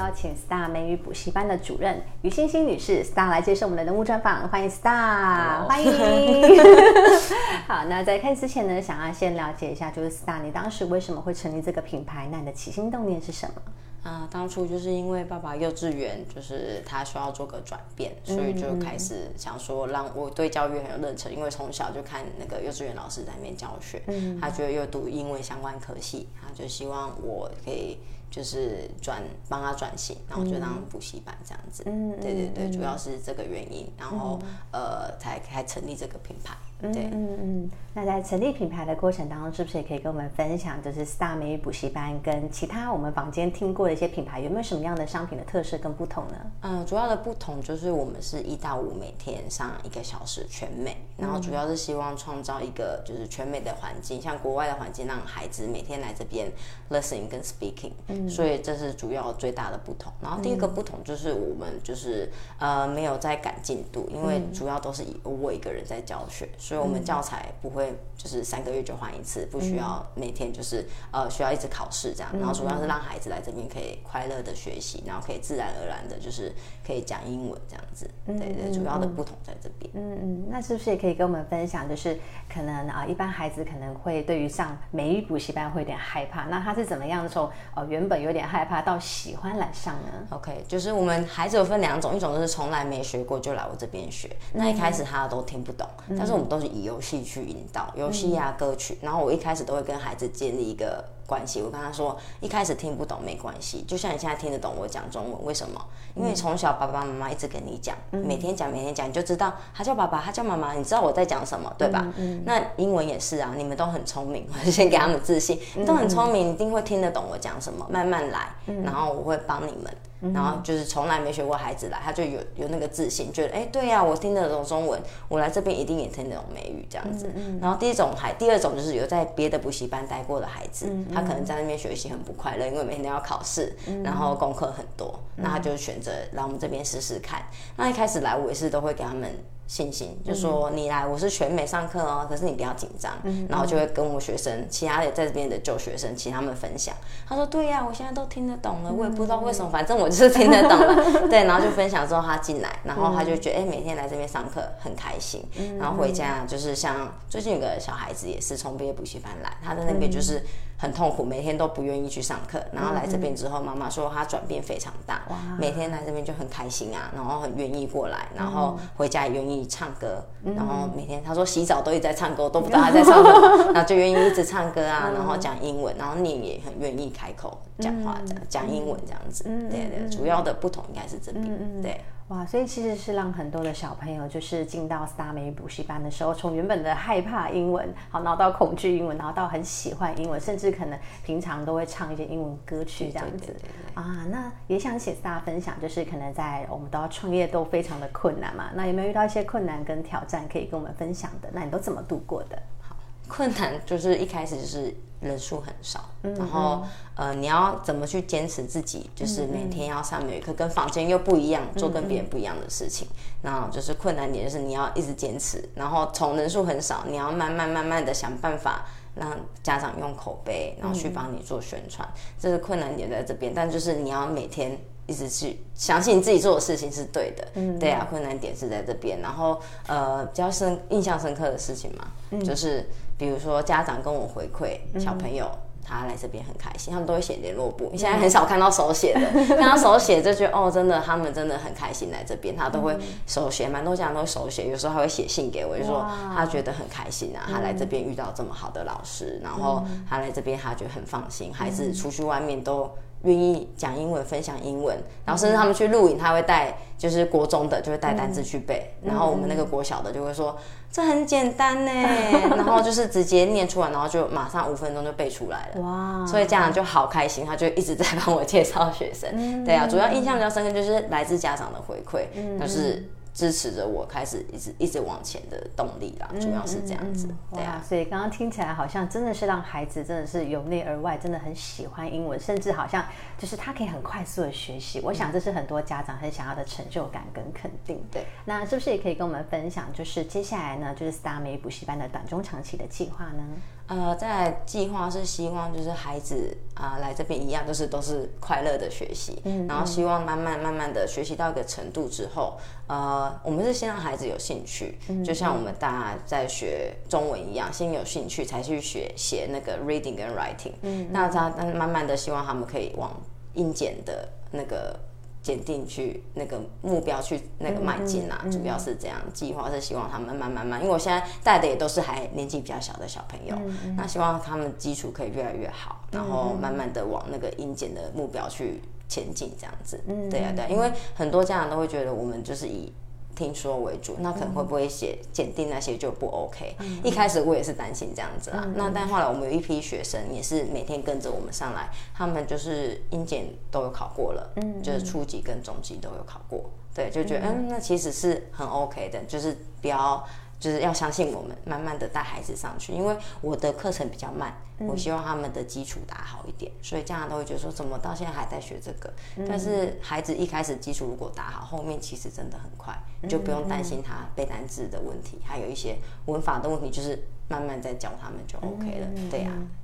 邀请 Star 美语补习班的主任于欣欣女士，Star 来接受我们的人物专访，欢迎 Star，欢迎。好，那在开始之前呢，想要先了解一下，就是 Star，你当时为什么会成立这个品牌？那你的起心动念是什么？啊，当初就是因为爸爸幼稚园，就是他需要做个转变，所以就开始想说，让我对教育很有热忱，因为从小就看那个幼稚园老师在那边教学，他觉得又读英文相关科系，他就希望我可以就是转帮他转型，然后就当补习班这样子。嗯，对对对，主要是这个原因，然后呃才才成立这个品牌。对，嗯嗯，那在成立品牌的过程当中，是不是也可以跟我们分享，就是 Star 美语补习班跟其他我们坊间听过的一些品牌，有没有什么样的商品的特色跟不同呢？嗯，主要的不同就是我们是一到五每天上一个小时全美，然后主要是希望创造一个就是全美的环境，像国外的环境，让孩子每天来这边 listening 跟 speaking，嗯，所以这是主要最大的不同。然后第二个不同就是我们就是呃没有在赶进度，因为主要都是以我一个人在教学。所以，我们教材不会就是三个月就换一次，不需要每天就是呃需要一直考试这样。然后，主要是让孩子来这边可以快乐的学习，然后可以自然而然的，就是可以讲英文这样子。对对，主要的不同在这边。嗯嗯，那是不是也可以跟我们分享，就是可能啊，一般孩子可能会对于上美语补习班会有点害怕，那他是怎么样的时候，哦，原本有点害怕到喜欢来上呢？OK，就是我们孩子有分两种，一种就是从来没学过就来我这边学，那一开始他都听不懂，但是我们都。是以游戏去引导游戏啊歌曲，然后我一开始都会跟孩子建立一个关系。我跟他说，一开始听不懂没关系，就像你现在听得懂我讲中文，为什么？因为从小爸爸妈妈一直跟你讲，每天讲每天讲，你就知道他叫爸爸，他叫妈妈，你知道我在讲什么，对吧？那英文也是啊，你们都很聪明，我就先给他们自信，你都很聪明，一定会听得懂我讲什么，慢慢来，然后我会帮你们。然后就是从来没学过孩子来，他就有有那个自信，觉得哎，对呀，我听得懂中文，我来这边一定也听得懂美语这样子。然后第一种还第二种就是有在别的补习班待过的孩子，他可能在那边学习很不快乐，因为每天都要考试，然后功课很多，那他就选择来我们这边试试看。那一开始来我也是都会给他们。信心就说你来，我是全美上课哦，可是你不要紧张，然后就会跟我学生，其他的在这边的旧学生，请他们分享。他说对呀，我现在都听得懂了，我也不知道为什么，反正我就是听得懂了。对，然后就分享之后他进来，然后他就觉得哎，每天来这边上课很开心，然后回家就是像最近有个小孩子也是从毕业补习班来，他在那边就是。很痛苦，每天都不愿意去上课，然后来这边之后，妈妈说她转变非常大，每天来这边就很开心啊，然后很愿意过来，然后回家也愿意唱歌，然后每天她说洗澡都一直在唱歌，都不知道他在唱歌，然后就愿意一直唱歌啊，然后讲英文，然后念也很愿意开口讲话，讲讲英文这样子，对对，主要的不同应该是这边，对。哇，所以其实是让很多的小朋友，就是进到 Star 美语补习班的时候，从原本的害怕英文，好，然后到恐惧英文，然后到很喜欢英文，甚至可能平常都会唱一些英文歌曲这样子啊。那也想请大家分享，就是可能在我们都要创业都非常的困难嘛，那有没有遇到一些困难跟挑战可以跟我们分享的？那你都怎么度过的？好，困难就是一开始就是。人数很少，然后呃，你要怎么去坚持自己？就是每天要上每一课，跟房间又不一样，做跟别人不一样的事情。那就是困难点，就是你要一直坚持。然后从人数很少，你要慢慢慢慢的想办法让家长用口碑，然后去帮你做宣传。这是困难点在这边，但就是你要每天一直去相信你自己做的事情是对的。嗯，对啊，困难点是在这边。然后呃，比较深印象深刻的事情嘛，就是。比如说家长跟我回馈，小朋友他来这边很开心，他们都会写联络簿。你现在很少看到手写的，看到手写就觉得哦，真的他们真的很开心来这边，他都会手写，蛮多家长都会手写，有时候还会写信给我，就说他觉得很开心啊，他来这边遇到这么好的老师，然后他来这边他觉得很放心，孩子出去外面都。愿意讲英文，分享英文，然后甚至他们去录影，他会带，就是国中的就会带单字去背，然后我们那个国小的就会说这很简单呢，然后就是直接念出来，然后就马上五分钟就背出来了。哇！所以家长就好开心，他就一直在帮我介绍学生。对啊，主要印象比较深刻就是来自家长的回馈，就是支持着我开始一直一直往前的动力啦，主要是这样子。对啊，所以刚刚听起来好像真的是让孩子真的是由内而外，真的很喜欢英文，甚至好像就是他可以很快速的学习。我想这是很多家长很想要的成就感跟肯定。对，那是不是也可以跟我们分享，就是接下来呢，就是 Star 美补习班的短中长期的计划呢？呃，在计划是希望就是孩子啊来这边一样，就是都是快乐的学习，嗯，然后希望慢慢慢慢的学习到一个程度之后，呃，我们是先让孩子有兴趣，就像我们大家在学中文一样，先有兴趣才去学写那个 reading 跟 writing，嗯，那他慢慢的希望他们可以往硬件的那个。坚定去那个目标去那个迈进啊，主要是这样。计划是希望他们慢慢慢，因为我现在带的也都是还年纪比较小的小朋友，那希望他们基础可以越来越好，然后慢慢的往那个英检的目标去前进，这样子。对啊，对，因为很多家长都会觉得我们就是以。听说为主，那可能会不会写检定那些就不 OK。一开始我也是担心这样子啊，那但后来我们有一批学生也是每天跟着我们上来，他们就是英检都有考过了，嗯，就是初级跟中级都有考过，对，就觉得嗯，那其实是很 OK 的，就是比较。就是要相信我们，慢慢的带孩子上去。因为我的课程比较慢，我希望他们的基础打好一点，所以家长都会觉得说，怎么到现在还在学这个？但是孩子一开始基础如果打好，后面其实真的很快，就不用担心他背单字的问题，还有一些文法的问题，就是慢慢再教他们就 OK 了。对呀。哇，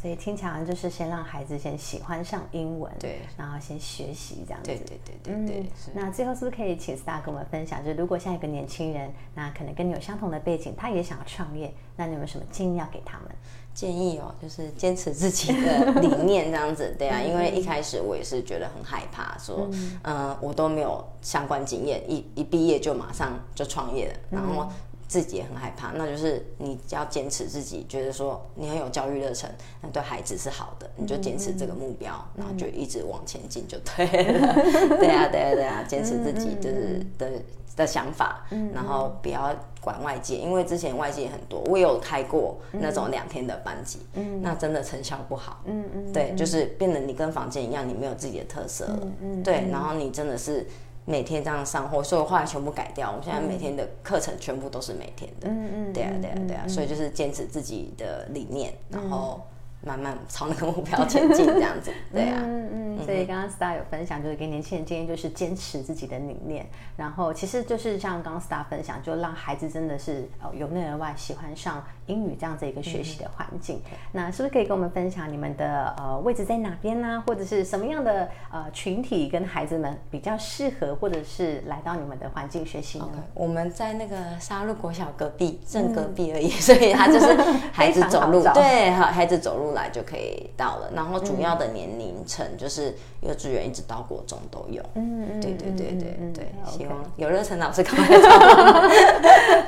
所以听起来就是先让孩子先喜欢上英文，对，然后先学习这样子，对对对对对。那最后是不是可以请 Star 跟我们分享，就如果像一个年轻人，那可能跟你有相同的背景，他也想要创业，那你有没有什么建议要给他们？建议哦，就是坚持自己的理念这样子，对啊，因为一开始我也是觉得很害怕，说，嗯，我都没有相关经验，一一毕业就马上就创业了，然后。自己也很害怕，那就是你要坚持自己，觉得说你很有教育热忱，那对孩子是好的，你就坚持这个目标，然后就一直往前进就对了。对啊，对啊，对啊，坚持自己就是的的想法，然后不要管外界，因为之前外界很多，我有开过那种两天的班级，那真的成效不好。嗯嗯，对，就是变得你跟房间一样，你没有自己的特色了。嗯，对，然后你真的是。每天这样上货，所以我后来全部改掉。我们现在每天的课程全部都是每天的。嗯嗯，对啊对啊对啊，所以就是坚持自己的理念，然后。慢慢朝那个目标前进，这样子，对啊，嗯嗯，所以刚刚 Star 有分享，就是给年轻人建议，就是坚持自己的理念，然后其实就是像刚刚 Star 分享，就让孩子真的是呃由内而外喜欢上英语这样子一个学习的环境。那是不是可以跟我们分享你们的呃位置在哪边呢？或者是什么样的呃群体跟孩子们比较适合，或者是来到你们的环境学习呢？我们在那个沙鹿国小隔壁，正隔壁而已，所以他就是孩子走路，对，孩子走路。来就可以到了，然后主要的年龄层就是幼稚园一直到国中都有。嗯嗯，对对对对对，希望有热忱老师赶快到。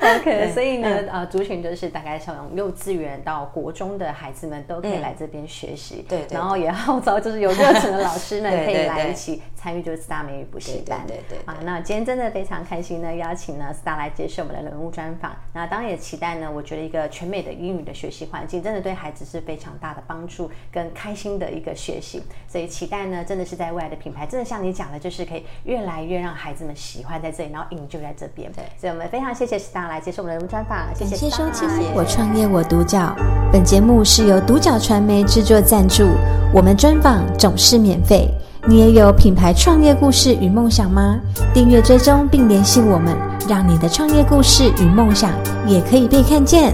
OK，所以呢，呃，族群就是大概从幼稚园到国中的孩子们都可以来这边学习。对，然后也号召就是有热忱的老师们 可以来一起参与就是 Star 美语补习班。对对啊，那今天真的非常开心呢，邀请呢 Star 来接受我们的人物专访。那当然也期待呢，我觉得一个全美的英语的学习环境，真的对孩子是非常大。的帮助跟开心的一个学习，所以期待呢，真的是在未来的品牌，真的像你讲的，就是可以越来越让孩子们喜欢在这里，然后引就在这边。对，所以我们非常谢谢 Star 来接受我们的专访，谢谢收听我创业我独角，本节目是由独角传媒制作赞助，我们专访总是免费。你也有品牌创业故事与梦想吗？订阅追踪并联系我们，让你的创业故事与梦想也可以被看见。